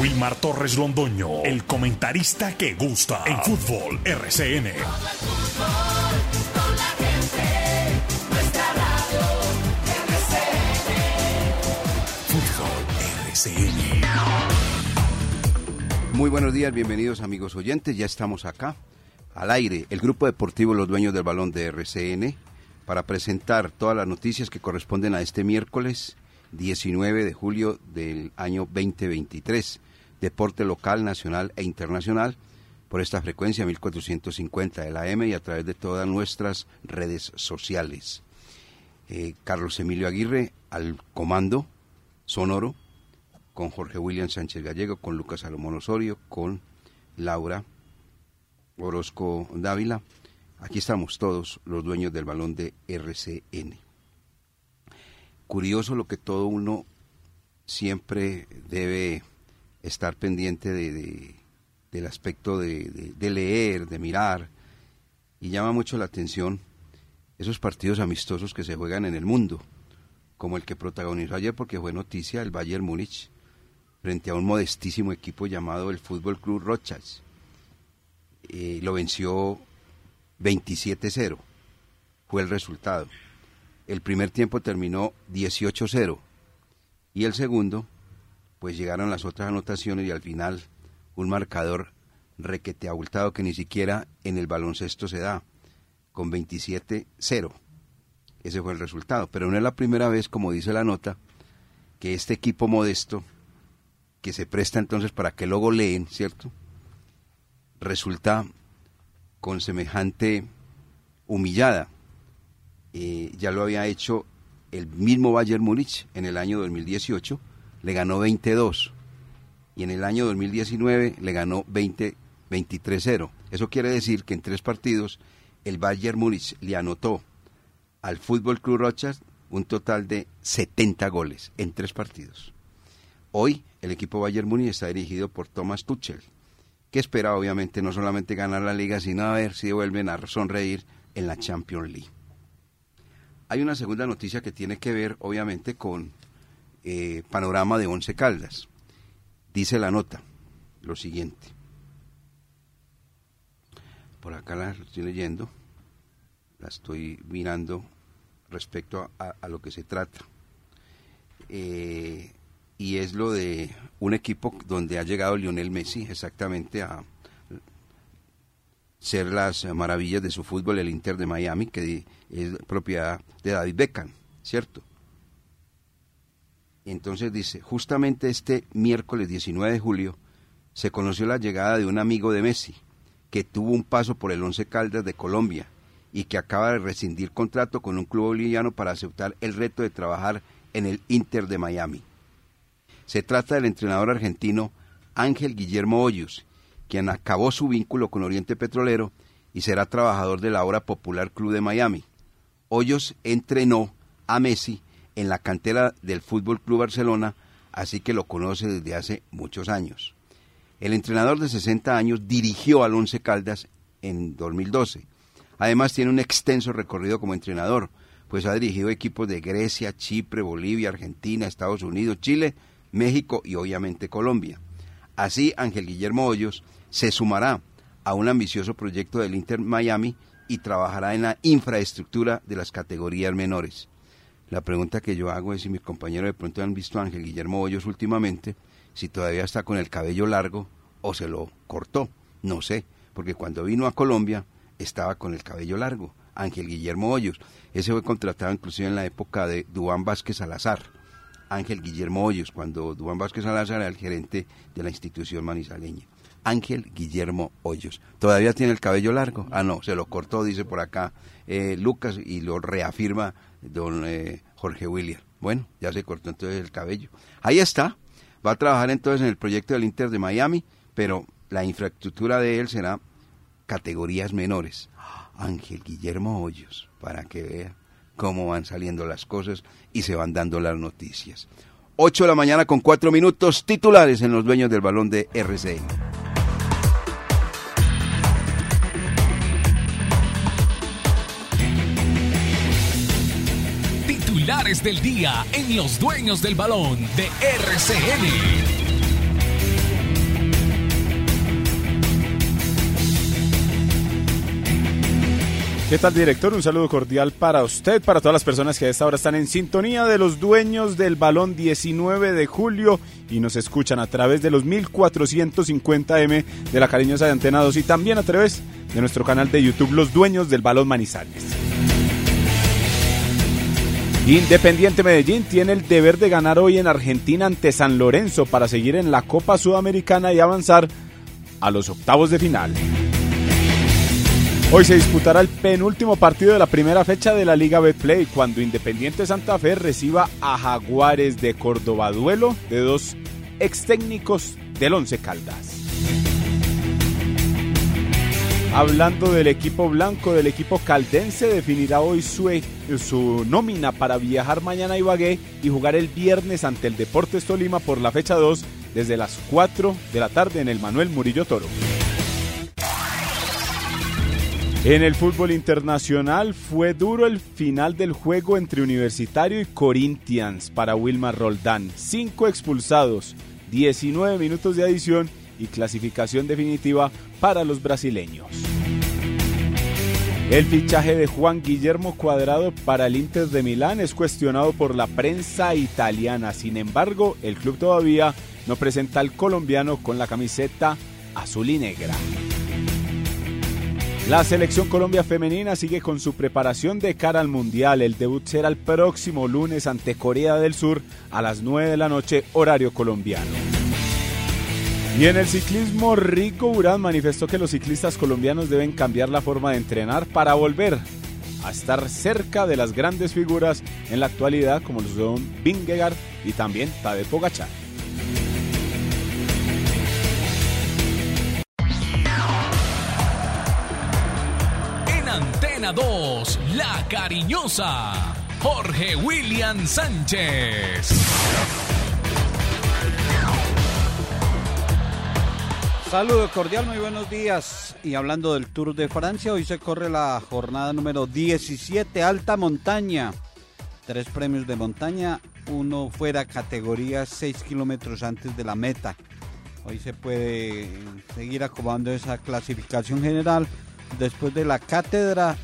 Wilmar Torres Londoño, el comentarista que gusta en fútbol RCN. Muy buenos días, bienvenidos amigos oyentes, ya estamos acá, al aire, el grupo deportivo Los Dueños del Balón de RCN, para presentar todas las noticias que corresponden a este miércoles 19 de julio del año 2023. Deporte local, nacional e internacional por esta frecuencia 1450 de la M y a través de todas nuestras redes sociales. Eh, Carlos Emilio Aguirre al comando sonoro, con Jorge William Sánchez Gallego, con Lucas Salomón Osorio, con Laura Orozco Dávila. Aquí estamos todos los dueños del balón de RCN. Curioso lo que todo uno siempre debe estar pendiente de, del aspecto de, de, leer, de mirar, y llama mucho la atención esos partidos amistosos que se juegan en el mundo, como el que protagonizó ayer porque fue noticia el Bayern Múnich frente a un modestísimo equipo llamado el Fútbol Club Rochas. Eh, lo venció 27-0, fue el resultado. El primer tiempo terminó 18-0 y el segundo, pues llegaron las otras anotaciones y al final un marcador requete abultado que ni siquiera en el baloncesto se da, con 27-0. Ese fue el resultado. Pero no es la primera vez, como dice la nota, que este equipo modesto, que se presta entonces para que luego leen, ¿cierto? Resulta con semejante humillada. Eh, ya lo había hecho el mismo Bayern Múnich en el año 2018, le ganó 22 y en el año 2019 le ganó 20 23-0. Eso quiere decir que en tres partidos el Bayern Múnich le anotó al Fútbol Club Rochas un total de 70 goles en tres partidos. Hoy el equipo Bayern Múnich está dirigido por Thomas Tuchel, que espera obviamente no solamente ganar la liga, sino a ver si vuelven a sonreír en la Champions League. Hay una segunda noticia que tiene que ver obviamente con eh, panorama de Once Caldas. Dice la nota lo siguiente. Por acá la estoy leyendo, la estoy mirando respecto a, lo que se trata. Eh, y es lo de un equipo donde ha llegado Lionel Messi exactamente a ser las maravillas de su fútbol, el Inter de Miami, que es propiedad de David Beckham, ¿cierto? Entonces dice, justamente este miércoles 19 de julio se conoció la llegada de un amigo de Messi, que tuvo un paso por el Once Caldas de Colombia y que acaba de rescindir contrato con un club boliviano para aceptar el reto de trabajar en el Inter de Miami. Se trata del entrenador argentino Ángel Guillermo Hoyos, quien acabó su vínculo con Oriente Petrolero y será trabajador de la obra popular Club de Miami. Hoyos entrenó a Messi en la cantera del Fútbol Club Barcelona, así que lo conoce desde hace muchos años. El entrenador de 60 años dirigió al Once Caldas en 2012. Además tiene un extenso recorrido como entrenador, pues ha dirigido equipos de Grecia, Chipre, Bolivia, Argentina, Estados Unidos, Chile, México y obviamente Colombia. Así, Ángel Guillermo Hoyos se sumará a un ambicioso proyecto del Inter Miami y trabajará en la infraestructura de las categorías menores. La pregunta que yo hago es si mis compañeros de pronto han visto a Ángel Guillermo Hoyos últimamente, si todavía está con el cabello largo o se lo cortó, no sé, porque cuando vino a Colombia estaba con el cabello largo, Ángel Guillermo Hoyos. Ese fue contratado inclusive en la época de Duán Vázquez Salazar. Ángel Guillermo Hoyos, cuando Duán Vázquez Salazar era el gerente de la institución manizaleña. Ángel Guillermo Hoyos. ¿Todavía tiene el cabello largo? Ah, no, se lo cortó, dice por acá eh, Lucas, y lo reafirma don eh, Jorge William. Bueno, ya se cortó entonces el cabello. Ahí está, Va a trabajar entonces en el proyecto del Inter de Miami, pero la infraestructura de él será categorías menores. Ángel Guillermo Hoyos, para que vea cómo van saliendo las cosas y se van dando las noticias. 8 de la mañana con 4 minutos titulares en los dueños del balón de RCN. titulares del día en Los Dueños del Balón de RCN. ¿Qué tal, director? Un saludo cordial para usted, para todas las personas que a esta hora están en sintonía de los dueños del balón 19 de julio y nos escuchan a través de los 1450M de la cariñosa de Antena 2 y también a través de nuestro canal de YouTube Los Dueños del Balón Manizales. Independiente Medellín tiene el deber de ganar hoy en Argentina ante San Lorenzo para seguir en la Copa Sudamericana y avanzar a los octavos de final. Hoy se disputará el penúltimo partido de la primera fecha de la Liga Betplay cuando Independiente Santa Fe reciba a Jaguares de Córdoba, duelo de dos ex técnicos del Once Caldas. Hablando del equipo blanco, del equipo caldense, definirá hoy su, e, su nómina para viajar mañana a Ibagué y jugar el viernes ante el Deportes Tolima por la fecha 2 desde las 4 de la tarde en el Manuel Murillo Toro. En el fútbol internacional fue duro el final del juego entre Universitario y Corinthians para Wilmar Roldán. Cinco expulsados, 19 minutos de adición y clasificación definitiva para los brasileños. El fichaje de Juan Guillermo Cuadrado para el Inter de Milán es cuestionado por la prensa italiana. Sin embargo, el club todavía no presenta al colombiano con la camiseta azul y negra. La selección Colombia femenina sigue con su preparación de cara al Mundial. El debut será el próximo lunes ante Corea del Sur a las 9 de la noche, horario colombiano. Y en el ciclismo, Rico Urán manifestó que los ciclistas colombianos deben cambiar la forma de entrenar para volver a estar cerca de las grandes figuras en la actualidad como los son Vingegaard y también Tadej Pogacar. Antena 2, La Cariñosa, Jorge William Sánchez. Saludo cordial, muy buenos días. Y hablando del Tour de Francia, hoy se corre la jornada número 17, alta montaña. Tres premios de montaña, uno fuera categoría 6 kilómetros antes de la meta. Hoy se puede seguir acomodando esa clasificación general después de la cátedra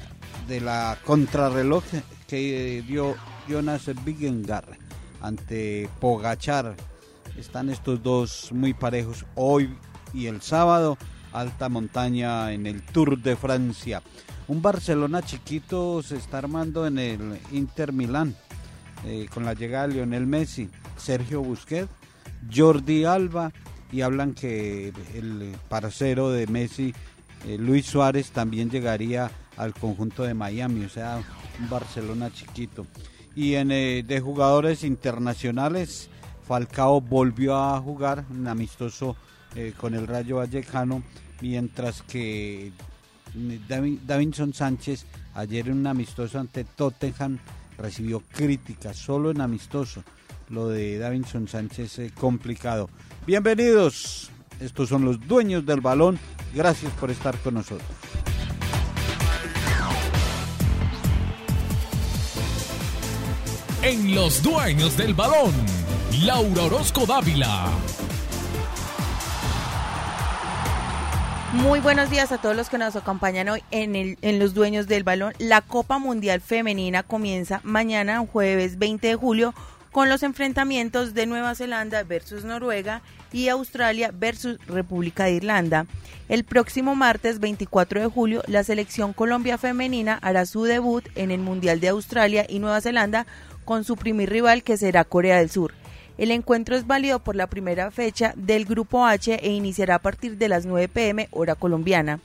de la contrarreloj que dio Jonas Vingegaard ante Pogachar. Están estos dos muy parejos hoy y el sábado, alta montaña en el Tour de Francia. Un Barcelona chiquito se está armando en el Inter Milán eh, con la llegada de Lionel Messi, Sergio Busquets, Jordi Alba y hablan que el parcero de Messi eh, Luis Suárez también llegaría al conjunto de Miami, o sea, un Barcelona chiquito. Y en, eh, de jugadores internacionales, Falcao volvió a jugar un amistoso eh, con el Rayo Vallecano, mientras que Davinson Sánchez ayer en un amistoso ante Tottenham recibió críticas, solo en amistoso. Lo de Davinson Sánchez es complicado. Bienvenidos, estos son los dueños del balón Gracias por estar con nosotros. En Los Dueños del Balón, Laura Orozco Dávila. Muy buenos días a todos los que nos acompañan hoy en, el, en Los Dueños del Balón. La Copa Mundial Femenina comienza mañana, jueves 20 de julio, con los enfrentamientos de Nueva Zelanda versus Noruega y Australia versus República de Irlanda. El próximo martes 24 de julio, la selección Colombia femenina hará su debut en el Mundial de Australia y Nueva Zelanda con su primer rival que será Corea del Sur. El encuentro es válido por la primera fecha del Grupo H e iniciará a partir de las 9 pm hora colombiana.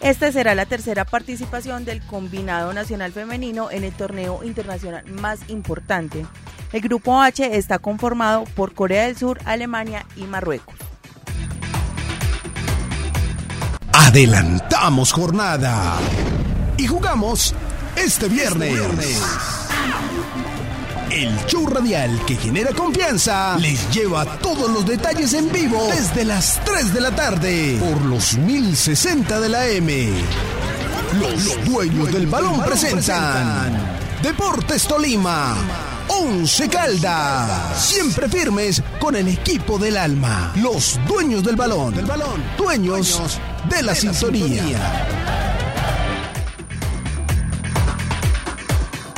Esta será la tercera participación del combinado nacional femenino en el torneo internacional más importante. El grupo H está conformado por Corea del Sur, Alemania y Marruecos. Adelantamos jornada y jugamos este viernes. El show radial que genera confianza les lleva todos los detalles en vivo desde las 3 de la tarde por los 1060 de la M. Los, dueños del balón presentan Deportes Tolima. Once Caldas. Siempre firmes con el equipo del alma. Los dueños del balón. Del balón. Dueños, de la, sintonía.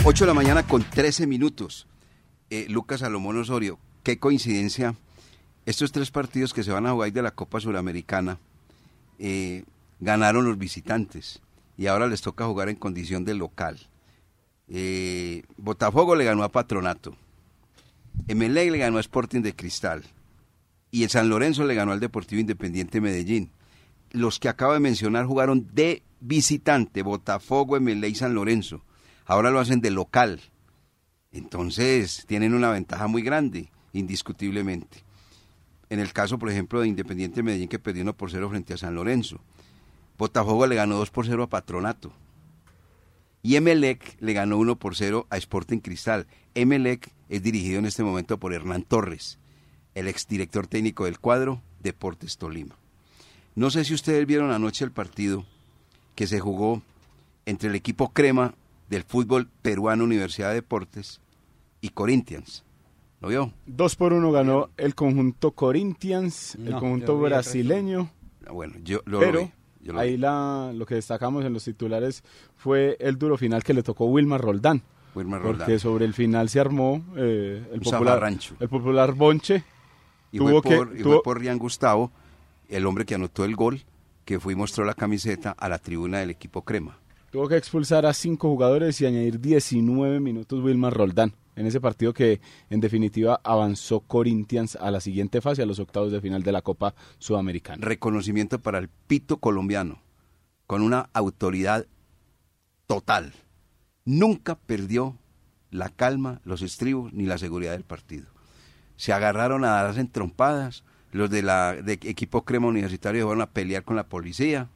8 de la mañana con 13 minutos. Eh, Lucas Salomón Osorio, qué coincidencia. Estos tres partidos que se van a jugar de la Copa Suramericana eh, ganaron los visitantes y ahora les toca jugar en condición de local. Eh, Botafogo le ganó a Patronato. Emelec le ganó a Sporting de Cristal. Y el San Lorenzo le ganó al Deportivo Independiente Medellín. Los que acabo de mencionar jugaron de visitante, Botafogo, Emelec y San Lorenzo. Ahora lo hacen de local. Entonces tienen una ventaja muy grande, indiscutiblemente. En el caso, por ejemplo, de Independiente Medellín que perdió 1 por 0 frente a San Lorenzo. Botafogo le ganó 2 por 0 a Patronato. Y Emelec le ganó 1 por 0 a Sporting Cristal. Emelec es dirigido en este momento por Hernán Torres, el exdirector técnico del cuadro Deportes Tolima. No sé si ustedes vieron anoche el partido que se jugó entre el equipo Crema del fútbol peruano Universidad de Deportes y Corinthians. ¿Lo vio? Dos por uno ganó el conjunto Corinthians, el conjunto brasileño. Ah, Bueno, yo lo, Pero vi, yo lo ahí vi. la, lo que destacamos en los titulares fue el duro final que le tocó Wilmar Roldán. Wilmar Roldán. Porque sobre el final se armó eh, el, popular, zafarrancho. el popular Bonche. Y tuvo fue, que- por, y tuvo- fue por Rian Gustavo, el hombre que anotó el gol, que fue y mostró la camiseta a la tribuna del equipo Crema. Tuvo que expulsar a cinco jugadores y añadir 19 minutos Wilmar Roldán en ese partido que en definitiva avanzó Corinthians a la siguiente fase, a los octavos de final de la Copa Sudamericana. Reconocimiento para el pito colombiano, con una autoridad total. Nunca perdió la calma, los estribos ni la seguridad del partido. Se agarraron a darse en trompadas, los de la de equipo Crema Universitario fueron a pelear con la policía,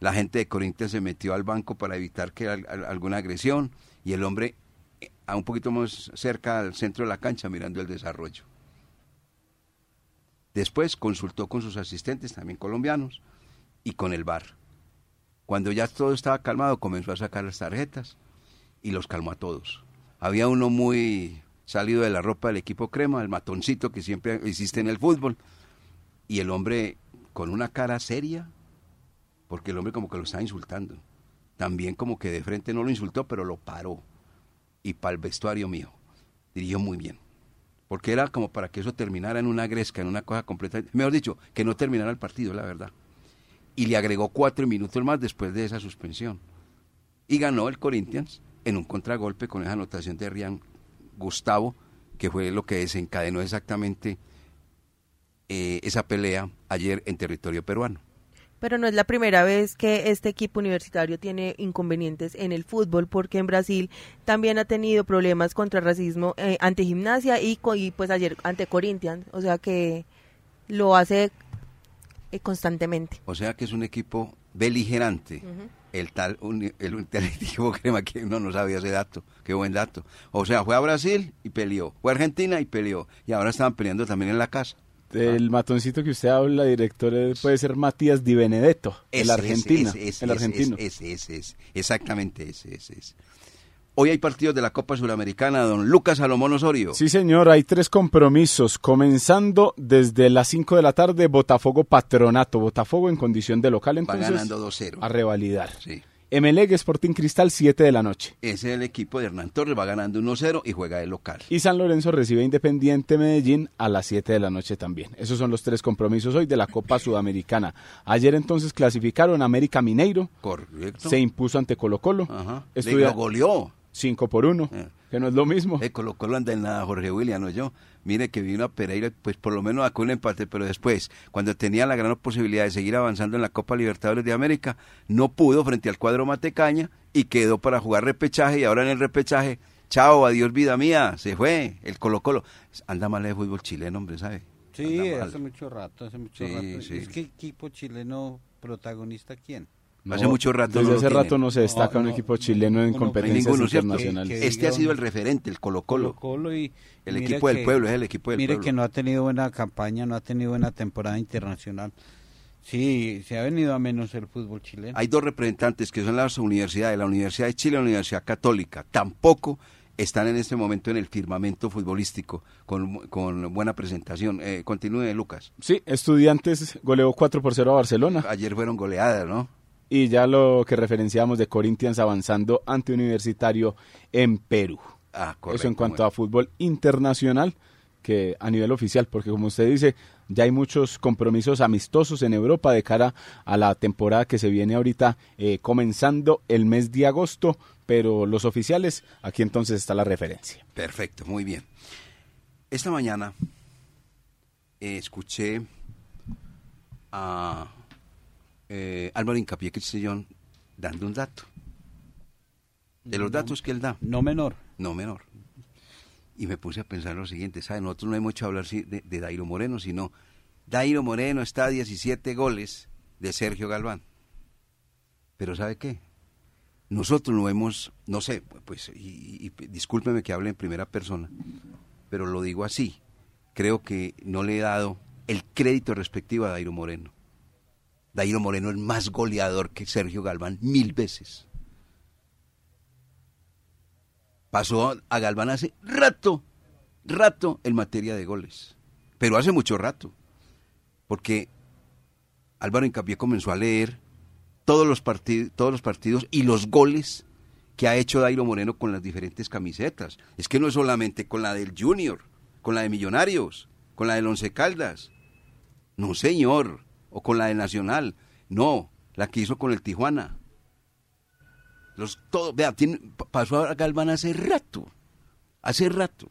la gente de Corinthians se metió al banco para evitar que al- al- alguna agresión y el hombre eh, a un poquito más cerca al centro de la cancha mirando el desarrollo. Después consultó con sus asistentes, también colombianos, y con el bar. Cuando ya todo estaba calmado, comenzó a sacar las tarjetas y los calmó a todos. Había uno muy salido de la ropa del equipo crema, el matoncito que siempre existe en el fútbol, y el hombre con una cara seria, porque el hombre como que lo estaba insultando. También como que de frente no lo insultó, pero lo paró. Y para el vestuario mío, dirigió muy bien. Porque era como para que eso terminara en una gresca, en una cosa completa. Mejor dicho, que no terminara el partido, la verdad. Y le agregó cuatro minutos más después de esa suspensión. Y ganó el Corinthians en un contragolpe con esa anotación de Rian Gustavo, que fue lo que desencadenó exactamente eh, esa pelea ayer en territorio peruano. Pero no es la primera vez que este equipo universitario tiene inconvenientes en el fútbol, porque en Brasil también ha tenido problemas contra el racismo eh, ante gimnasia y, y pues ayer ante Corinthians. O sea que lo hace eh, constantemente. O sea que es un equipo beligerante. El tal, uni- el, un- tal equipo crema que uno no sabía ese dato. Qué buen dato. O sea, fue a Brasil y peleó. Fue a Argentina y peleó. Y ahora estaban peleando también en la casa. El matoncito que usted habla, director, puede ser Matías Di Benedetto, el Ese, argentino. ese, el argentino. Exactamente ese, ese, ese. Hoy hay partidos de la Copa Suramericana, don Lucas Salomón Osorio. Sí, señor, hay tres compromisos, comenzando desde las 5 de la tarde, Botafogo Patronato, Botafogo en condición de local, Va entonces ganando 2-0. a revalidar. Sí. Emelec Sporting Cristal, 7 de la noche. Ese es el equipo de Hernán Torres, va ganando 1-0 y juega de local. Y San Lorenzo recibe Independiente Medellín a las 7 de la noche también. Esos son los tres compromisos hoy de la Copa Sudamericana. Ayer entonces clasificaron América Mineiro, Correcto. se impuso ante Colo Colo, Ajá. Estudia- Lo goleó. 5 por 1, Eh. Que no es lo mismo. Eh, Colo Colo anda en nada, Jorge William, no yo. Mire que vino a Pereira, pues por lo menos sacó un empate, pero después, cuando tenía la gran posibilidad de seguir avanzando en la Copa Libertadores de América, no pudo frente al cuadro Matecaña y quedó para jugar repechaje y ahora en el repechaje, chao, adiós vida mía, se fue el Colo Colo. Anda mal el fútbol chileno, hombre, ¿sabe? Sí, hace mucho rato, hace mucho Sí, rato. sí. Es que equipo chileno protagonista quién? Hace mucho rato Desde no hace rato no se destaca No, un no, equipo chileno en no, no, competencias internacionales. Que- Este ha sido el referente, el Colo Colo. Colo y El mire equipo del pueblo, es el equipo del mire pueblo. que no ha tenido buena campaña, no ha tenido buena temporada internacional. Sí, se ha venido a menos el fútbol chileno. Hay dos representantes que son las universidades, la Universidad de Chile y la Universidad Católica. Tampoco están en este momento en el firmamento futbolístico con, con buena presentación. Eh, continúe, Lucas. Sí, Estudiantes goleó 4 por 0 a Barcelona. Ayer fueron goleadas, ¿no? Y ya lo que referenciamos de Corinthians avanzando ante Universitario en Perú. Ah, Eso correcto, en cuanto bueno. a fútbol internacional que a nivel oficial, porque como usted dice, ya hay muchos compromisos amistosos en Europa de cara a la temporada que se viene ahorita eh, comenzando el mes de agosto, pero los oficiales, aquí entonces está la referencia. Perfecto, muy bien. Esta mañana eh, escuché a eh, Álvaro Incapié Cristillón dando un dato. De los datos que él da, No menor. no menor. Y me puse a pensar lo siguiente, ¿sabe? Nosotros no hemos hecho hablar de, de Dairo Moreno, sino Dairo Moreno está a 17 goles de Sergio Galván. Pero ¿sabe qué? Nosotros no hemos, no sé, pues, y discúlpeme que hable en primera persona, pero lo digo así. Creo que no le he dado el crédito respectivo a Dairo Moreno. Dairo Moreno es más goleador que Sergio Galván mil veces. Pasó a Galván hace rato, rato en materia de goles. Pero hace mucho rato. Porque Álvaro Incapié comenzó a leer todos los, partidos, todos los partidos y los goles que ha hecho Dairo Moreno con las diferentes camisetas. Es que no es solamente con la del Junior, con la de Millonarios, con la del Once Caldas. No, señor. O con la del Nacional. No, la que hizo con el Tijuana. Los, todo, vea, tiene, pa- pasó a Galván hace rato. Hace rato.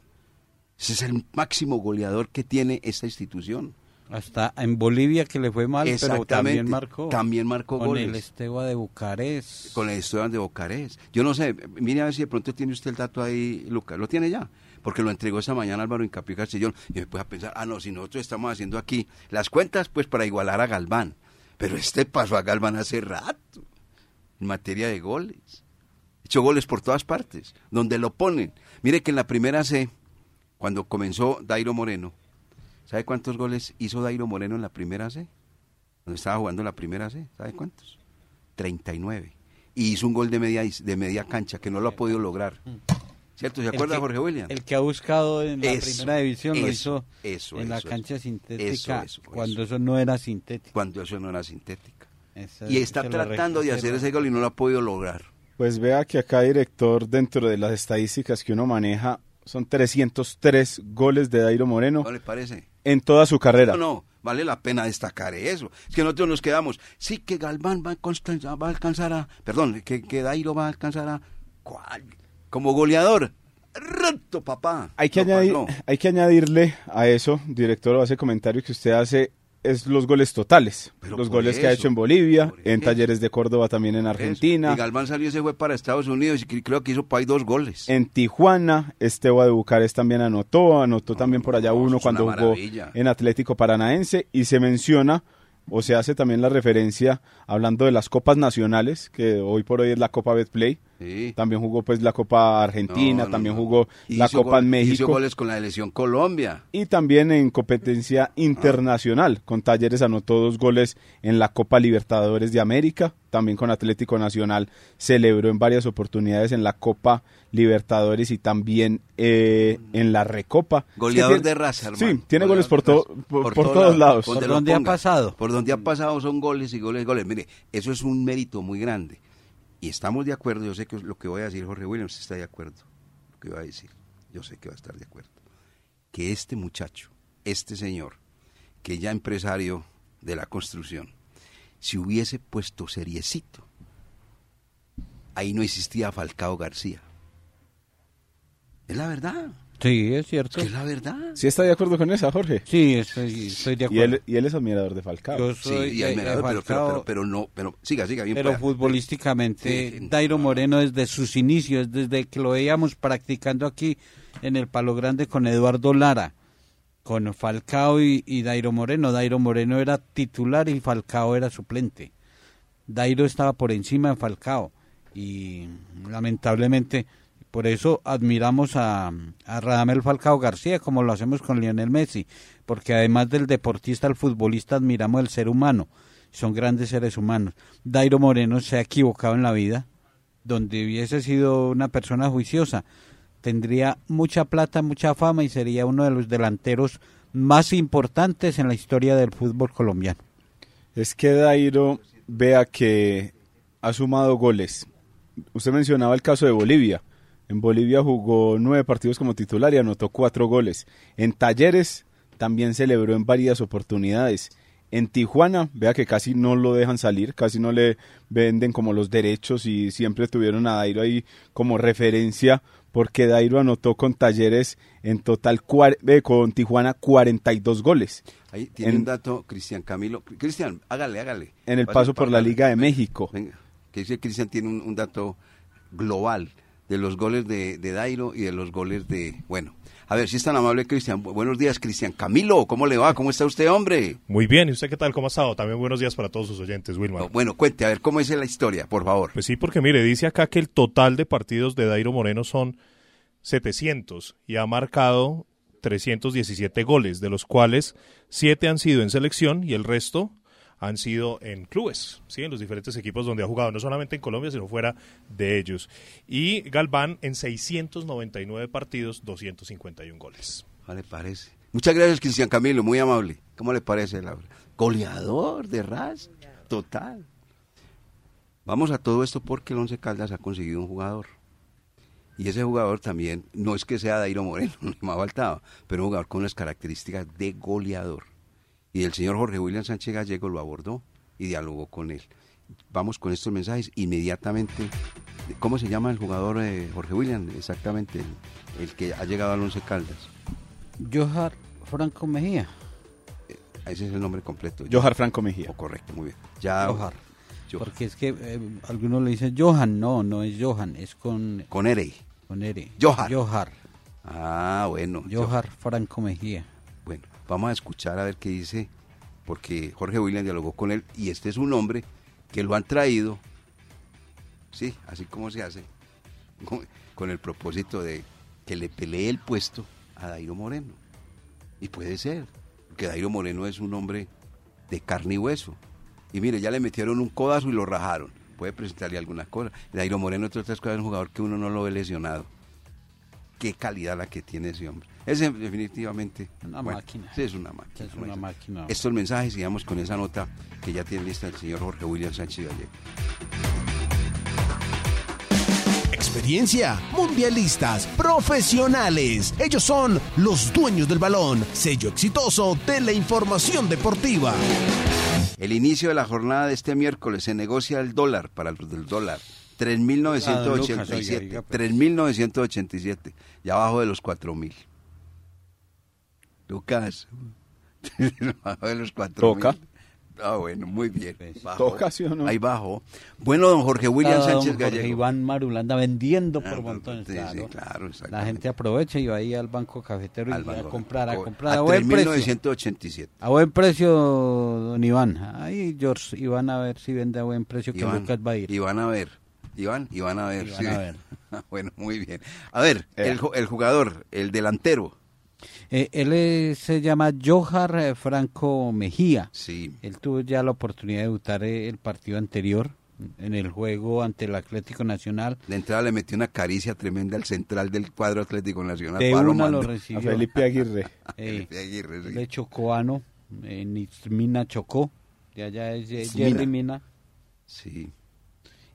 Ese es el máximo goleador que tiene esta institución. Hasta en Bolivia que le fue mal, pero también marcó. también marcó Con el goles. Esteba de Bucarest. Con el Esteban de Bocarés. Yo no sé, mire a ver si de pronto tiene usted el dato ahí, Lucas. ¿Lo tiene ya? Porque lo entregó esa mañana Álvaro Incapié Castellón. Y me puse a pensar, ah, no, si nosotros estamos haciendo aquí las cuentas, pues para igualar a Galván. Pero este pasó a Galván hace rato, en materia de goles. Hecho goles por todas partes, donde lo ponen. Mire que en la primera C, cuando comenzó Dairo Moreno, ¿sabe cuántos goles hizo Dairo Moreno en la primera C? Cuando estaba jugando la primera C, ¿sabe cuántos? 39. Y hizo un gol de media, de media cancha que no lo ha podido lograr. ¿Cierto? ¿Se acuerda que- Jorge William? El que ha buscado en la Eso, primera división lo hizo eso, en la cancha eso. sintética Eso, eso, cuando eso. eso no era sintético. Cuando eso no era sintética. Esa- Y está tratando de hacer ese gol y no lo ha podido lograr. Pues vea que acá, director, dentro de las estadísticas que uno maneja, son 303 goles de Dairo Moreno ¿No le parece? en toda su carrera. No, no, vale la pena destacar eso. Es que nosotros nos quedamos, sí que Galván va a, constan- va a alcanzar a, perdón, que, que Dairo va a alcanzar a, ¿cuál? Como goleador. Rato, papá. Hay que, No, añadir, no. hay que añadirle a eso, director, o ese comentario que usted hace, es los goles totales. Pero los goles que ha hecho en Bolivia, en. Talleres de Córdoba también en Argentina, Y Galván salió y se fue para Estados Unidos y cre- creo que hizo para ahí dos goles. en Tijuana, Esteba de Bucarest también anotó, anotó también por allá no, uno cuando jugó maravilla. en Atlético Paranaense y se menciona o se hace también la referencia hablando de las copas nacionales, que hoy por hoy es la Copa Betplay. Sí. También jugó pues la Copa Argentina, No, no, también jugó la Copa en México. Hizo goles con la elección Colombia. y también en competencia internacional. Con Talleres anotó dos goles en la Copa Libertadores de América. También con Atlético Nacional celebró en varias oportunidades en la Copa Libertadores y también eh, en la Recopa. Goleador Es que de raza, hermano. Sí, tiene Goleador goles por, to- por, por todo todos lado, lados. donde Por donde ha pasado. Por donde ha pasado son goles y goles y goles. Mire, eso es un mérito muy grande. Y estamos de acuerdo, yo sé que lo que voy a decir Jorge Williams está de acuerdo. Lo que voy a decir, yo sé que va a estar de acuerdo. Que este muchacho, este señor, que ya empresario de la construcción, si hubiese puesto seriecito, ahí no existía Falcao García. Es la verdad, Sí, es es cierto. que es la verdad. ¿Sí está de acuerdo con esa, Jorge? Sí, estoy, estoy de Y acuerdo. él, y él es admirador de Falcao. Yo Sí, soy y de- admirador, de pero, pero, Falcao, pero, pero no, pero siga, siga bien. pero futbolísticamente, Sí, Dairo no. Moreno desde sus inicios, desde que lo veíamos practicando aquí en el Palo Grande con Eduardo Lara, con Falcao y, y Dairo Moreno. Dairo Moreno era titular y Falcao era suplente. Dairo estaba por encima de Falcao y lamentablemente por eso admiramos a, a Radamel Falcao García como lo hacemos con Lionel Messi, porque además del deportista, el futbolista admiramos el ser humano, son grandes seres humanos. Dairo Moreno se ha equivocado en la vida, donde hubiese sido una persona juiciosa, tendría mucha plata, mucha fama y sería uno de los delanteros más importantes en la historia del fútbol colombiano. Es que Dairo vea que ha sumado goles. Usted mencionaba el caso de Bolivia. En Bolivia jugó nueve partidos como titular y anotó cuatro goles. En Talleres también celebró en varias oportunidades. En Tijuana, vea que casi no lo dejan salir, casi no le venden como los derechos y siempre tuvieron a Dairo ahí como referencia porque Dairo anotó con Talleres en total eh, con Tijuana 42 goles. Ahí tiene un dato, Cristian Camilo. Cristian, hágale, hágale. En el paso por la Liga de México. Venga, que dice Cristian tiene un, dato global de los goles de, de Dairo y de los goles de, bueno, a ver, si es tan amable, Cristian. Buenos días, Cristian. Camilo, ¿cómo le va? ¿Cómo está usted, hombre? Muy bien. ¿Y usted qué tal? ¿Cómo ha estado? También buenos días para todos sus oyentes, Wilmar. bueno, cuente, a ver, ¿cómo es la historia, por favor? Pues sí, porque mire, dice acá que el total de partidos de Dairo Moreno son 700 y ha marcado 317 goles, de los cuales 7 han sido en selección y el resto han sido en clubes, ¿sí? en los diferentes equipos donde ha jugado, no solamente en Colombia, sino fuera de ellos. Y Galván en 699 partidos, 251 goles. Vale, parece. Muchas gracias, Cristian Camilo, muy amable. ¿Cómo le parece, Laura? Goleador de RAS, total. Vamos a todo esto porque el Once Caldas ha conseguido un jugador. Y ese jugador también, no es que sea Dairo Moreno, no me ha faltado, pero un jugador con las características de goleador y el señor Jorge William Sánchez Gallego lo abordó y dialogó con él. Vamos con estos mensajes inmediatamente. ¿Cómo se llama el jugador eh, Jorge William? Exactamente, el, que ha llegado al Once Caldas. Johar Franco Mejía. Eh, ese es el nombre completo. Johar Franco Mejía. Oh, correcto, muy bien. Ya, Johar. Porque es que eh, algunos le dicen Johan, no, no es Johan, es con... Con Ere. Con Ere. Johar. Johar. Ah, bueno. Johar Franco Mejía. Vamos a escuchar a ver qué dice, porque Jorge William dialogó con él y este es un hombre que lo han traído, sí, así como se hace, con, el propósito de que le pelee el puesto a Dairo Moreno. Y puede ser, porque Dairo Moreno es un hombre de carne y hueso. Y mire, ya le metieron un codazo y lo rajaron. Puede presentarle algunas cosas. Dairo Moreno, entre otras cosas, es un jugador que uno no lo ve lesionado. Qué calidad la que tiene ese hombre. Es definitivamente una máquina. Sí, es una máquina. Es una máquina. Estos mensajes, sigamos con esa nota que ya tiene lista el señor Jorge William Sánchez Gallego. Experiencia, mundialistas, profesionales. Ellos son los dueños del balón, sello exitoso de la información deportiva. El inicio de la jornada de este miércoles se negocia el dólar para el del dólar. 3.987. 3.987. Y abajo de los 4.000. Lucas. de los cuatro Toca. Ah, bueno, muy bien. Pues, Toca, ¿sí o no? Ahí bajo. Bueno, don Jorge William Sánchez Gallego. Iván Marulanda vendiendo por ah, montones. Sí, claro. claro La gente aprovecha y va ahí al banco cafetero y va a comprar, a comprar a, buen precio. 1987. A buen precio, don Iván. Ahí, George, Iván a ver si vende a buen precio que Lucas va a ir. Iván a ver. Iván, Iván a ver. a ver. bueno, muy bien. A ver, eh. el, el jugador, el delantero. Eh, él se llama Johar eh, Franco Mejía. Sí. Él tuvo ya la oportunidad de debutar eh, el partido anterior en el juego ante el Atlético Nacional. De entrada le metió una caricia tremenda al central del cuadro Atlético Nacional. De una lo recibió. Felipe Aguirre. Felipe Aguirre, sí. De Chocoano, en Mina Chocó, de allá es Jerry Mina. Sí.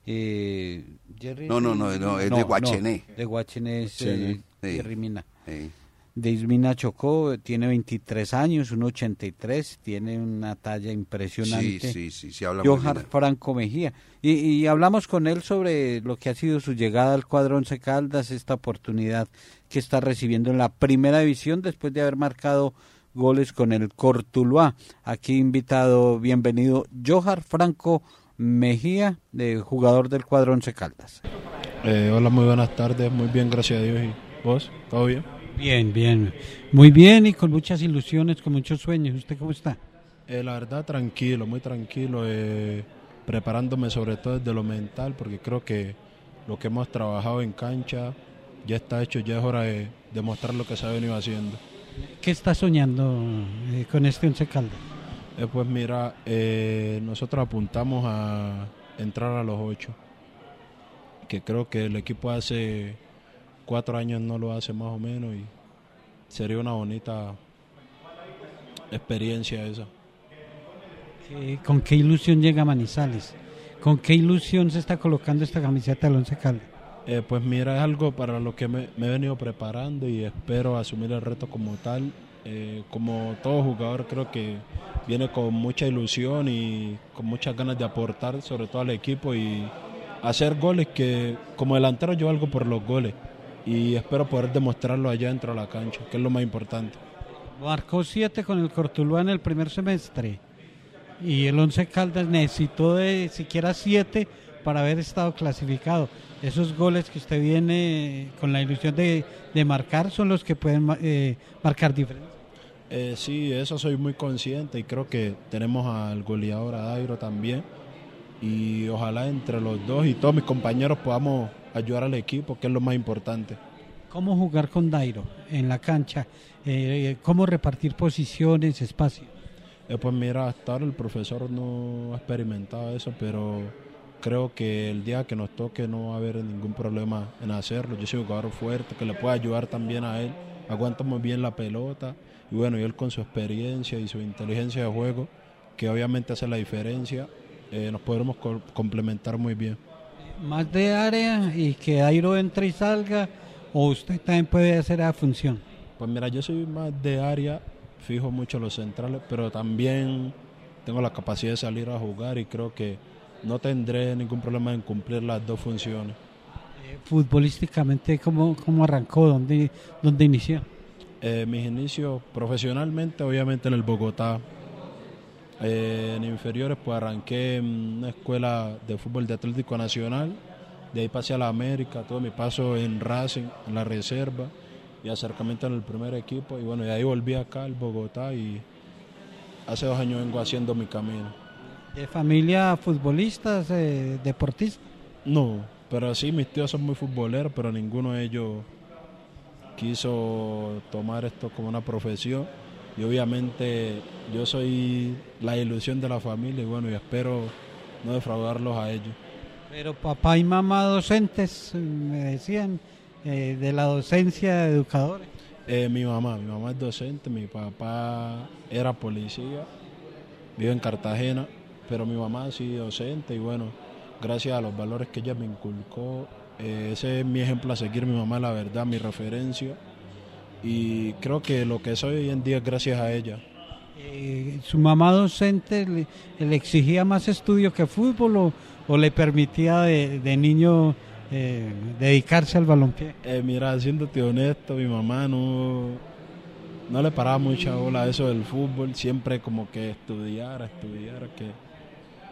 Jerry no, no, no, no, es de Guachené. de Guachené es Jerry Mina de Ismina Chocó, tiene 23 años, 1,83, tiene una talla impresionante. Sí, sí, sí, habla Franco Mejía. Y, hablamos con él sobre lo que ha sido su llegada al cuadro Once Caldas, esta oportunidad que está recibiendo en la primera división después de haber marcado goles con el Cortuluá. Aquí invitado, bienvenido, Johar Franco Mejía, de jugador del cuadro Once Caldas. Eh, hola, muy buenas tardes, muy bien, gracias a Dios. ¿Y vos? ¿Todo bien? Bien, bien. Muy bien y con muchas ilusiones, con muchos sueños. ¿Usted cómo está? Eh, la verdad, tranquilo, muy tranquilo. Eh, preparándome sobre todo desde lo mental, porque creo que lo que hemos trabajado en cancha ya está hecho, ya es hora de demostrar lo que se ha venido haciendo. ¿Qué está soñando eh, con este Once Caldas? pues mira, nosotros apuntamos a entrar a los ocho, que creo que el equipo hace cuatro años no lo hace más o menos y sería una bonita experiencia esa. ¿Con qué ilusión llega Manizales? ¿Con qué ilusión se está colocando esta camiseta del Once Caldas? Eh, pues mira, es algo para lo que me, me he venido preparando y espero asumir el reto como tal. Eh, como todo jugador creo que viene con mucha ilusión y con muchas ganas de aportar sobre todo al equipo y hacer goles que como delantero yo algo por los goles y espero poder demostrarlo allá dentro de la cancha, que es lo más importante. Marcó siete con el Cortuluá en el primer semestre y el Once Caldas necesitó de siquiera siete para haber estado clasificado. Esos goles que usted viene con la ilusión de, de marcar son los que pueden eh, marcar diferencia. Eh, sí, eso soy muy consciente y creo que tenemos al goleador a Dairo también y ojalá entre los dos y todos mis compañeros podamos ayudar al equipo, que es lo más importante. ¿Cómo jugar con Dairo en la cancha? Eh, ¿Cómo repartir posiciones, espacio? Eh, pues mira, hasta ahora el profesor no ha experimentado eso, pero creo que el día que nos toque no va a haber ningún problema en hacerlo. Yo soy un jugador fuerte que le puede ayudar también a él. Aguanta muy bien la pelota y bueno, y él con su experiencia y su inteligencia de juego, que obviamente hace la diferencia, eh, nos podremos co complementar muy bien. Más de área y que Dairo entre y salga, o usted también puede hacer esa función. Pues mira, yo soy más de área, fijo mucho los centrales, pero también tengo la capacidad de salir a jugar y creo que no tendré ningún problema en cumplir las dos funciones. Eh, futbolísticamente, ¿cómo, cómo arrancó? ¿Dónde, dónde inició? Eh, mis inicios profesionalmente, obviamente en el Bogotá. Eh, en inferiores, pues arranqué en una escuela de fútbol de Atlético Nacional. De ahí pasé a la América, todo mi paso en Racing, en la reserva y acercamiento en el primer equipo. Y bueno, de ahí volví acá al Bogotá y hace dos años vengo haciendo mi camino. ¿De familia futbolistas, eh, deportistas? No, pero sí, mis tíos son muy futboleros, pero ninguno de ellos quiso tomar esto como una profesión y obviamente yo soy la ilusión de la familia y bueno, y espero no defraudarlos a ellos. Pero papá y mamá docentes, me decían, eh, de la docencia de educadores. Eh, mi mamá, mi mamá es docente, mi papá era policía, vive en Cartagena, pero mi mamá sí docente y bueno, gracias a los valores que ella me inculcó, eh, ese es mi ejemplo a seguir, mi mamá la verdad, mi referencia y creo que lo que soy hoy en día es gracias a ella. Eh, ¿Su mamá docente le, le, exigía más estudio que fútbol o, o le permitía de, de niño eh, dedicarse al balompié? Eh, mira, siéndote honesto, mi mamá no, no le paraba mucha bola a eso del fútbol, siempre como que estudiara, estudiara, que,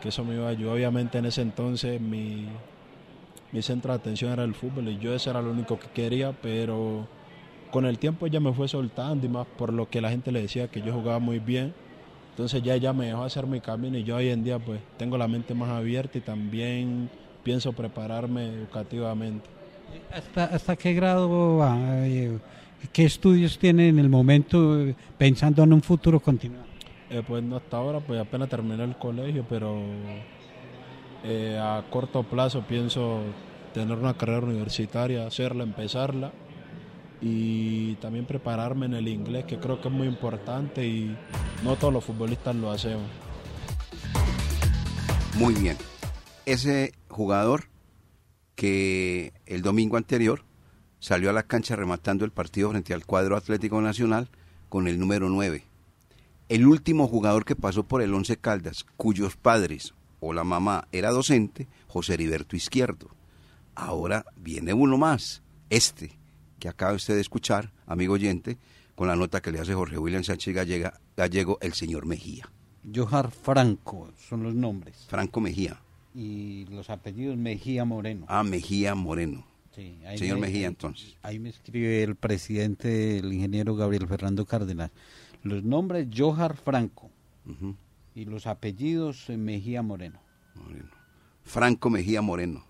que eso me iba a ayudar. Obviamente en ese entonces mi, mi centro de atención era el fútbol y yo eso era lo único que quería, pero con el tiempo ella me fue soltando y más por lo que la gente le decía que yo jugaba muy bien. Entonces ya ella me dejó hacer mi camino y yo hoy en día pues tengo la mente más abierta y también pienso prepararme educativamente. ¿Hasta, hasta qué grado va? ¿Qué estudios tiene en el momento pensando en un futuro continuo? Eh, pues no hasta ahora, pues apenas terminé el colegio, pero eh, a corto plazo pienso tener una carrera universitaria, hacerla, empezarla y también prepararme en el inglés, que creo que es muy importante y no todos los futbolistas lo hacemos. Muy bien. Ese jugador que el domingo anterior salió a la cancha rematando el partido frente al cuadro Atlético Nacional con el número 9. El último jugador que pasó por el Once Caldas, cuyos padres o la mamá era docente, José Heriberto Izquierdo. Ahora viene uno más, este, que acaba usted de escuchar, amigo oyente, con la nota que le hace Jorge William Sánchez Gallega, Gallego, el señor Mejía. Johar Franco son los nombres. Franco Mejía. Y los apellidos Mejía Moreno. Ah, Mejía Moreno. Sí, señor me, Mejía, entonces. Ahí me escribe el presidente, el ingeniero Gabriel Fernando Cárdenas. Los nombres Johar Franco Uh -huh. y los apellidos eh, Mejía Moreno. Moreno. Franco Mejía Moreno.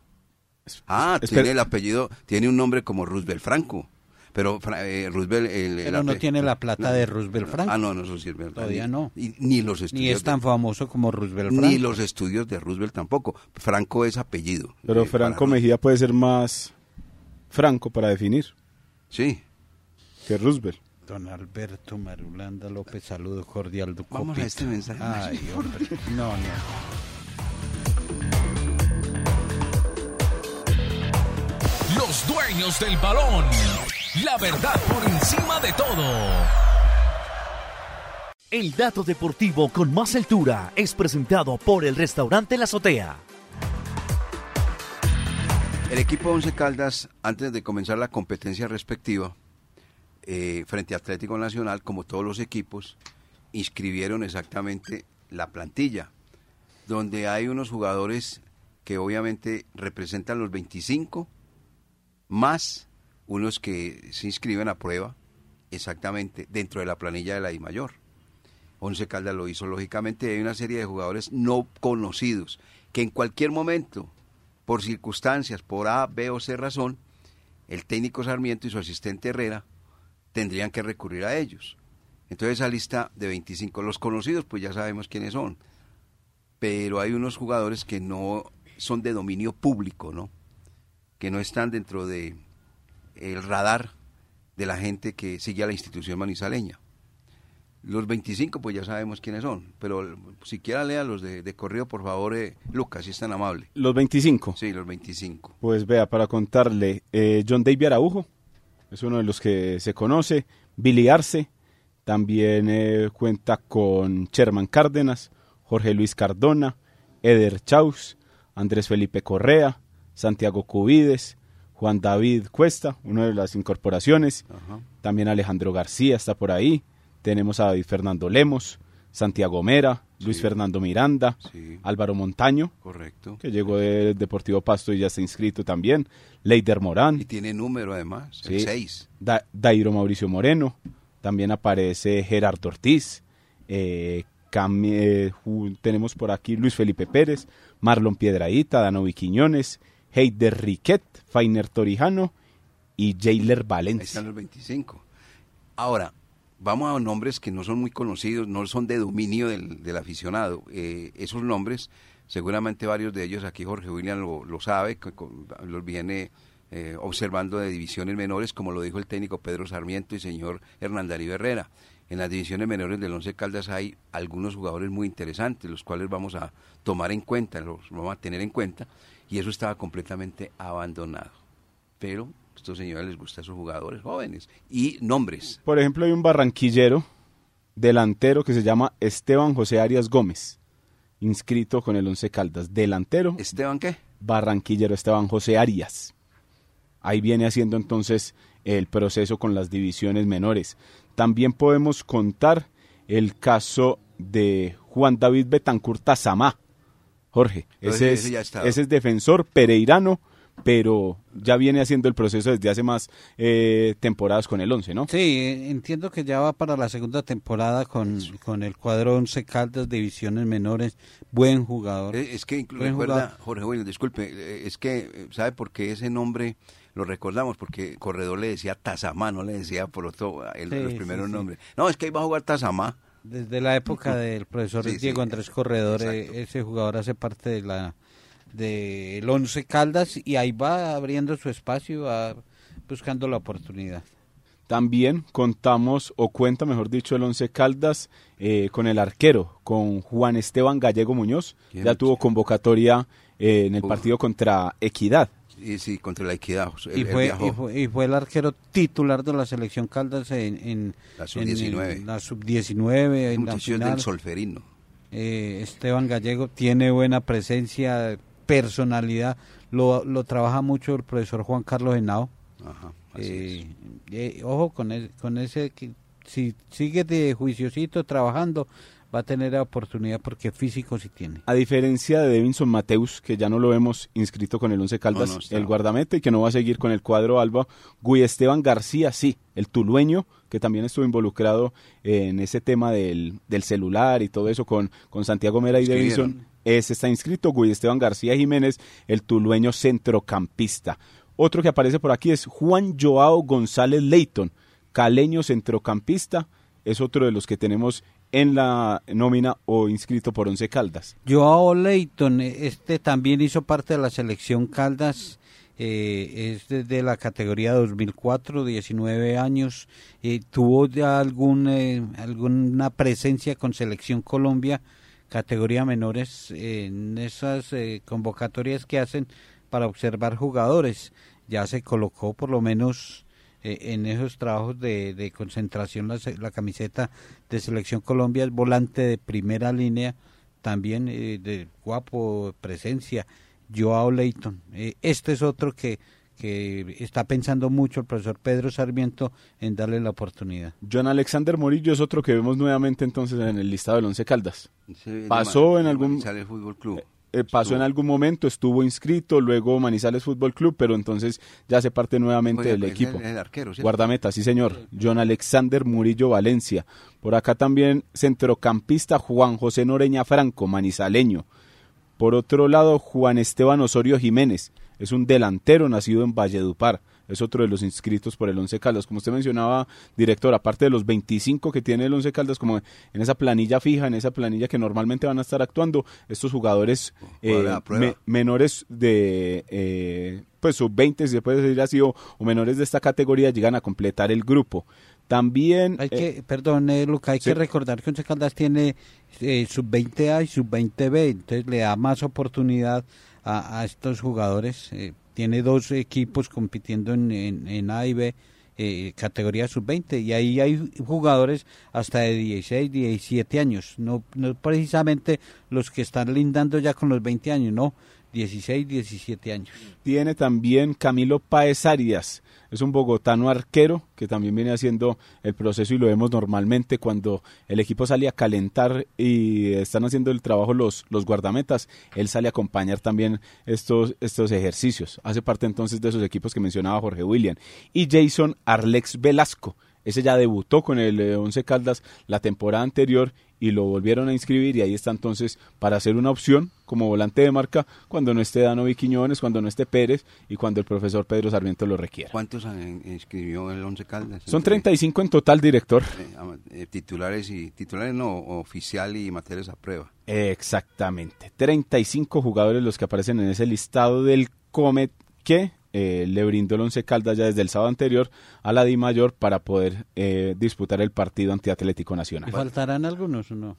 Ah, tiene el apellido, tiene un nombre como Roosevelt Franco. Pero eh, Roosevelt. El, Pero el no tiene la plata no, de Roosevelt Franco. Ah, no, no, eso sí es verdad. Todavía no. Y, ni los estudios. Ni es tan famoso como Roosevelt Franco. Ni los estudios de Roosevelt tampoco. Franco es apellido. Pero eh, Franco Mejía puede ser más franco para definir. Sí. Que Roosevelt. Don Alberto Marulanda López, saludo cordial. Vamos a este mensaje. Ay, hombre. No, no. Los dueños del balón. La verdad por encima de todo. El dato deportivo con más altura es presentado por el restaurante La Azotea. El equipo Once Caldas, antes de comenzar la competencia respectiva, eh, frente a Atlético Nacional, como todos los equipos, inscribieron exactamente la plantilla, donde hay unos jugadores que obviamente representan los 25, más unos que se inscriben a prueba, exactamente dentro de la planilla de la I mayor. Once Caldas lo hizo lógicamente, hay una serie de jugadores no conocidos, que en cualquier momento, por circunstancias, por A, B o C razón, el técnico Sarmiento y su asistente Herrera tendrían que recurrir a ellos. Entonces esa lista de 25, los conocidos pues ya sabemos quiénes son, pero hay unos jugadores que no son de dominio público, ¿no? Que no están dentro de el radar de la gente que sigue a la institución manizaleña. Los 25 pues ya sabemos quiénes son, pero siquiera lea los de, de corrido, por favor, eh, Lucas, si es tan amable. Los 25. Sí, los 25. Pues vea, para contarle, eh, John David Araujo es uno de los que se conoce, Billy Arce, también eh, cuenta con Sherman Cárdenas, Jorge Luis Cardona, Eder Chaus, Andrés Felipe Correa, Santiago Cubides, Juan David Cuesta, una de las incorporaciones, Ajá. también Alejandro García está por ahí, tenemos a David Fernando Lemos, Santiago Mera, Luis Sí. Fernando Miranda, Sí. Álvaro Montaño, Correcto. que llegó del Deportivo Pasto y ya está inscrito también, Leider Morán, Y tiene número además, Sí. el 6. Da- Dairo Mauricio Moreno, también aparece Gerardo Ortiz, eh, eh, tenemos por aquí Luis Felipe Pérez, Marlon Piedraíta, Danovi Quiñones, Heider Riquet, Fainer Torijano y Jailer Ahí Valencia. están los 25. Ahora, vamos a nombres que no son muy conocidos, no son de dominio del, del aficionado. Eh, esos nombres, seguramente varios de ellos, aquí Jorge William lo, lo sabe, los viene eh, observando de divisiones menores, como lo dijo el técnico Pedro Sarmiento y señor Hernán Darío Herrera. En las divisiones menores del Once Caldas hay algunos jugadores muy interesantes, los cuales vamos a tomar en cuenta, los vamos a tener en cuenta, y eso estaba completamente abandonado. Pero a estos señores les gustan esos jugadores jóvenes y nombres. Por ejemplo, hay un barranquillero delantero que se llama Esteban José Arias Gómez, inscrito con el Once Caldas. Delantero, ¿Esteban qué? barranquillero Esteban José Arias. Ahí viene haciendo entonces el proceso con las divisiones menores. También podemos contar el caso de Juan David Betancourt Tazamá. Jorge, Entonces, ese ese es, ese defensor pereirano, pero ya viene haciendo el proceso desde hace más eh, temporadas con el 11, ¿no? Sí, entiendo que ya va para la segunda temporada con, con el cuadro 11 Caldas, divisiones menores, buen jugador. Eh, Es que inclu- Buen recuerda, jugador. Jorge Bueno, disculpe, eh, es que, eh, ¿sabe por qué ese nombre lo recordamos? Porque Corredor le decía Tazamá, no le decía por otro, el- Sí, los primeros sí. nombres. No, es que ahí va a jugar Tazamá. Desde la época del profesor Sí, sí, Diego Andrés Corredor, eh, exacto. ese jugador hace parte de la del Once Caldas y ahí va abriendo su espacio, va buscando la oportunidad. También contamos, o cuenta mejor dicho, el Once Caldas eh, con el arquero, con Juan Esteban Gallego Muñoz. Ya tuvo convocatoria eh, en el Uf. partido contra Equidad. Y sí, contra la equidad. él- y, fue, y, fue, y fue el arquero titular de la selección Caldas en, en La en- sub-19. en la sub-19, Es en un la muchacho final. del solferino. Eh, Esteban Gallego tiene buena presencia, personalidad, lo, lo trabaja mucho el profesor Juan Carlos Henao. Ajá, Eh, eh, ojo con, el- con ese, que si sigue de juiciosito trabajando, va a tener la oportunidad porque físico sí tiene. A diferencia de Devinson Mateus, que ya no lo hemos inscrito con el Once Caldas, No, no el guardameta, y que no va a seguir con el cuadro Alba, Guy Esteban García, sí, el tulueño, que también estuvo involucrado en ese tema del, del celular y todo eso con, con Santiago Mera y. Devinson. Ese está inscrito, Guy Esteban García Jiménez, el tulueño centrocampista. Otro que aparece por aquí es Juan Joao González Leighton, caleño centrocampista, es otro de los que tenemos en la nómina o inscrito por Once Caldas. Joao Leighton, eh, este también hizo parte de la selección Caldas, eh, es desde la categoría 2004, 19 años, eh, tuvo ya algún, eh, alguna presencia con selección Colombia, categoría menores, en esas convocatorias que hacen para observar jugadores. ya se colocó por lo menos eh, en esos trabajos de, de concentración la, se- la camiseta de Selección Colombia, es volante de primera línea, también eh, de guapo presencia, Joao Leighton. Eh, este es otro que, que está pensando mucho el profesor Pedro Sarmiento en darle la oportunidad. John Alexander Morillo es otro que vemos nuevamente entonces en el listado del Once Caldas. Pasó de en algún- Fútbol Club. Eh, pasó en algún momento, estuvo inscrito, luego Manizales Fútbol Club, pero entonces ya hace parte nuevamente Oye, del pues, equipo. el- el arquero, ¿cierto? Guardameta, sí señor. John Alexander Murillo Valencia. Por acá también centrocampista Juan José Noreña Franco, manizaleño. Por otro lado, Juan Esteban Osorio Jiménez. Es un delantero nacido en Valledupar. Es otro de los inscritos por el Once Caldas. Como usted mencionaba, director, aparte de los 25 que tiene el Once Caldas, como en esa planilla fija, en esa planilla que normalmente van a estar actuando, estos jugadores eh, me- menores de, eh, pues sub-20, si se puede decir así, o, o menores de esta categoría llegan a completar el grupo. También... Hay eh, que, perdón, eh, Luca, hay sí. que recordar que Once Caldas tiene eh, sub-20A y sub-20B, entonces le da más oportunidad a, a estos jugadores. Tiene dos equipos compitiendo en, en, en A y B, eh, categoría sub-20, y ahí hay jugadores hasta de 16, 17 años, no, no precisamente los que están lindando ya con los 20 años, no, 16, 17 años. tiene también Camilo Paez Arias. Es un bogotano arquero que también viene haciendo el proceso y lo vemos normalmente cuando el equipo sale a calentar y están haciendo el trabajo los, los guardametas. Él sale a acompañar también estos, estos ejercicios. Hace parte entonces de esos equipos que mencionaba Jorge William. Y Jason Arlex Velasco. Ese ya debutó con el eh, Once Caldas la temporada anterior y lo volvieron a inscribir y ahí está entonces para hacer una opción como volante de marca cuando no esté Danovi Quiñones, cuando no esté Pérez y cuando el profesor Pedro Sarmiento lo requiera. ¿Cuántos inscribió el Once Caldas? Son Entre, 35 en total, director. eh, eh, titulares y titulares no, oficial y materiales a prueba. Exactamente. 35 jugadores los que aparecen en ese listado del Comet que eh, le brindó el Once Caldas ya desde el sábado anterior a la Di Mayor para poder eh, disputar el partido ante Atlético Nacional. ¿Y faltarán algunos o no?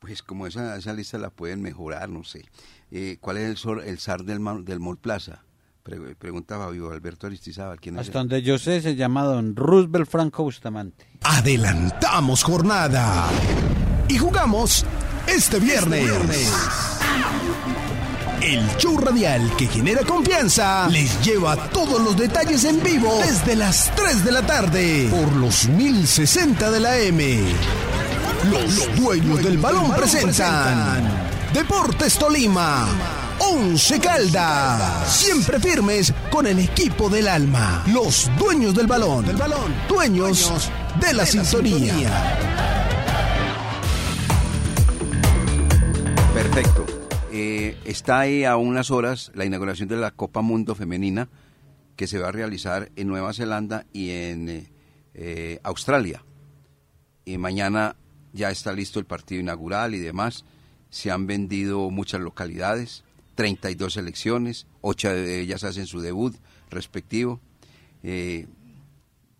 Pues como esa, esa lista la pueden mejorar, no sé. Eh, ¿Cuál es el, sor- el SAR del, del Mall Plaza? Pre- pregunta Fabio Alberto Aristizábal. ¿Quién es Hasta donde yo sé se llama don Roosevelt Franco Bustamante. Adelantamos jornada y jugamos este viernes. El show radial que genera confianza les lleva todos los detalles en vivo desde las 3 de la tarde por los 1060 de la M. Los dueños del balón presentan Deportes Tolima. Once Caldas. Siempre firmes con el equipo del alma. Los dueños del balón. Dueños de la sintonía. Perfecto. Está ahí a unas horas la inauguración de la Copa Mundo Femenina que se va a realizar en Nueva Zelanda y en eh, eh, Australia. Y mañana ya está listo el partido inaugural y demás. Se han vendido muchas localidades, 32 selecciones, 8 de ellas hacen su debut respectivo. Eh,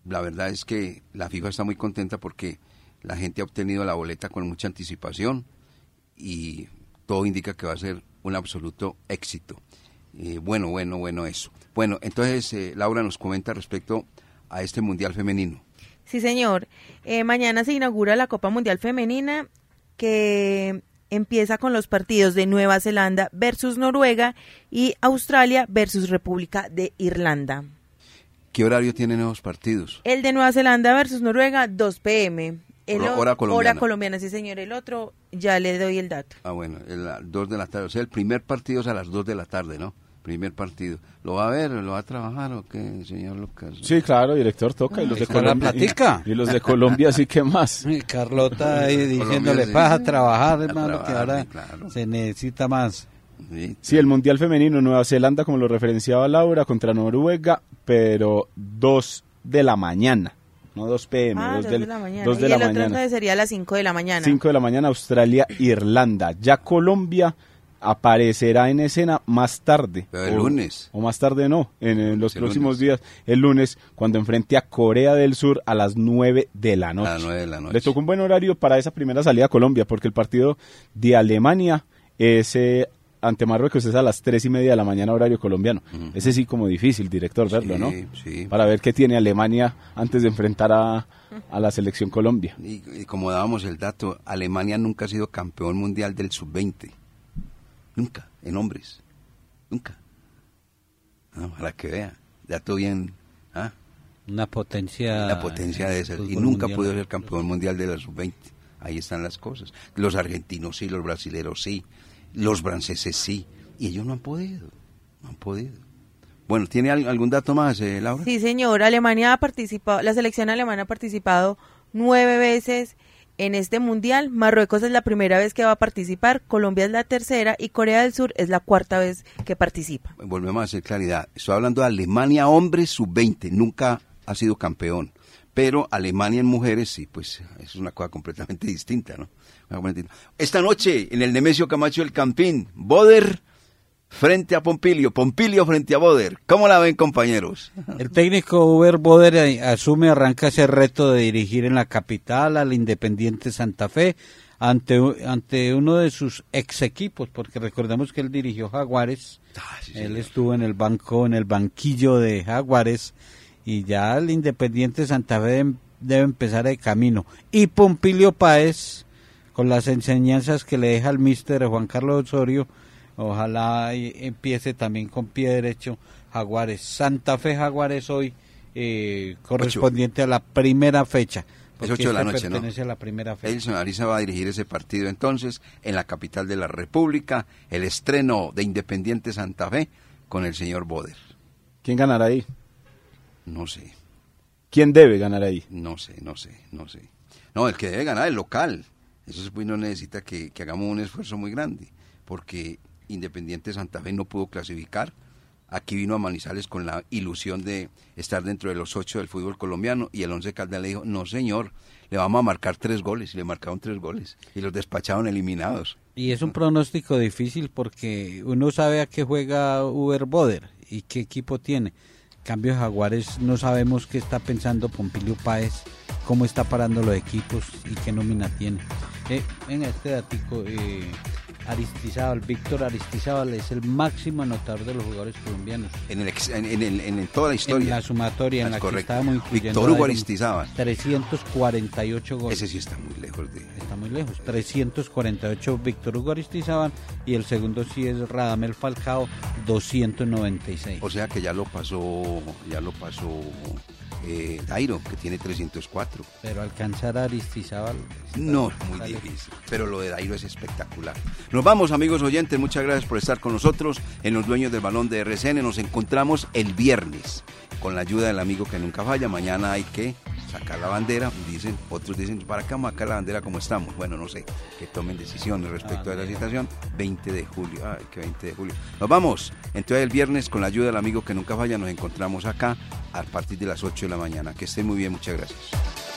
la verdad es que la FIFA está muy contenta porque la gente ha obtenido la boleta con mucha anticipación y todo indica que va a ser un absoluto éxito. Eh, bueno, bueno, bueno eso. Bueno, entonces eh, Laura nos comenta respecto a este Mundial Femenino. Sí, señor. Eh, mañana se inaugura la Copa Mundial Femenina que empieza con los partidos de Nueva Zelanda versus Noruega y Australia versus República de Irlanda. ¿Qué horario tienen esos partidos? El de Nueva Zelanda versus Noruega, 2 pm. El Hora- colombiana. Hora colombiana, sí, señor. El otro, ya le doy el dato. Ah, bueno, el, a las 2 de la tarde. O sea, el primer partido es a las 2 de la tarde, ¿no? Primer partido. ¿Lo va a ver? ¿Lo va a trabajar o qué, señor Lucas? Sí, claro, director toca. Y los de la Colombia, y, y los de Colombia sí que más. Y Carlota ahí diciéndole, sí. vas a trabajar, A hermano, que ahora claro. se necesita más. Sí, Sí, el Mundial Femenino, Nueva Zelanda, como lo referenciaba Laura, contra Noruega, pero 2 de la mañana, no 2 pm, Ah, 2 dos del- de la mañana. dos de y la el otro mañana. entonces sería a las 5 de la mañana. 5 de la mañana, Australia, Irlanda. Ya Colombia aparecerá en escena más tarde. Pero el o- lunes. O más tarde no, en, en los El próximos lunes. días, el lunes, cuando enfrente a Corea del Sur a las 9 de la noche. A las 9 de la noche. Le tocó un buen horario para esa primera salida a Colombia, porque el partido de Alemania es eh, ante Marruecos es a las tres y media de la mañana horario colombiano. Ese sí como difícil, director, verlo, ¿no? sí. Para ver qué tiene Alemania antes de enfrentar a, a la selección Colombia. Y, y como dábamos el dato, Alemania nunca ha sido campeón mundial del sub-20. Nunca, en hombres. Nunca. No, para que vea. Dato bien. ¿ah? Una potencia. La potencia de esas. Y nunca mundial. pudo ser campeón mundial de la sub-20. Ahí están las cosas. Los argentinos sí, los brasileros sí, los franceses sí. Y ellos no han podido. No han podido. Bueno, ¿tiene al- algún dato más, eh, Laura? Sí, señor. Alemania ha participado, la selección alemana ha participado nueve veces en este mundial. Marruecos es la primera vez que va a participar, Colombia es la tercera y Corea del Sur es la cuarta vez que participa. Volvemos a hacer claridad. Estoy hablando de Alemania hombres sub-20. Nunca ha sido campeón. Pero Alemania en mujeres, sí, pues es una cosa completamente distinta, ¿no? Esta noche, en el Nemesio Camacho del Campín, Boder frente a Pompilio, Pompilio frente a Boder. ¿Cómo la ven, compañeros? El técnico Uber Boder eh, asume, arranca ese reto de dirigir en la capital al Independiente Santa Fe ante, ante uno de sus ex equipos, porque recordemos que él dirigió Jaguares, Ah, él estuvo en el banco, en el banquillo de Jaguares, y ya el Independiente Santa Fe debe, debe empezar de camino. Y Pompilio Páez, con las enseñanzas que le deja el mister Juan Carlos Osorio, ojalá y- empiece también con pie derecho Jaguares. Santa Fe Jaguares hoy eh, correspondiente a la primera fecha. Es porque 8 de la noche, ¿no? pertenece a la primera fecha. Elson Ariza va a dirigir ese partido entonces en la capital de la República, el estreno de Independiente Santa Fe con el señor Boder. ¿Quién ganará ahí? No sé, ¿Quién debe ganar ahí? no sé, no sé, no sé. No, el que debe ganar es el local. Eso pues no necesita que, que hagamos un esfuerzo muy grande, porque Independiente Santa Fe no pudo clasificar. Aquí vino a Manizales con la ilusión de estar dentro de los ocho del fútbol colombiano y el Once Caldas le dijo, no señor, le vamos a marcar tres goles y le marcaron tres goles y los despacharon eliminados. Y es un pronóstico difícil porque uno sabe a qué juega Uber Boder y qué equipo tiene. Cambio, Jaguares no sabemos qué está pensando Pompilio Páez, cómo está parando los equipos y qué nómina tiene. Eh, en este datico, eh, Aristizábal, Víctor Aristizábal es el máximo anotador de los jugadores colombianos. En, el, ex- en, en el- en toda la historia. En la sumatoria, en la correcto. que estábamos incluyendo Víctor Hugo Aristizábal. 348 goles. Ese sí está muy lejos de... Está muy lejos. 348 Víctor Hugo Aristizábal y el segundo sí es Radamel Falcao, 296. O sea que ya lo pasó, ya lo pasó eh, Dairo, que tiene 304. Pero alcanzar a Aristizábal... No, es muy difícil, pero lo de Dairo es espectacular. Nos vamos, amigos oyentes, muchas gracias por estar con nosotros en Los Dueños del Balón de RCN. Nos encontramos el viernes con la ayuda del amigo que nunca falla. Mañana hay que sacar la bandera, dicen, otros dicen, ¿para qué vamos a sacar la bandera como estamos? Bueno, no sé, que tomen decisiones respecto a la situación. 20 de julio, ay, que 20 de julio. Nos vamos, entonces el viernes con la ayuda del amigo que nunca falla, nos encontramos acá a partir de las 8 de la mañana. Que estén muy bien, muchas gracias.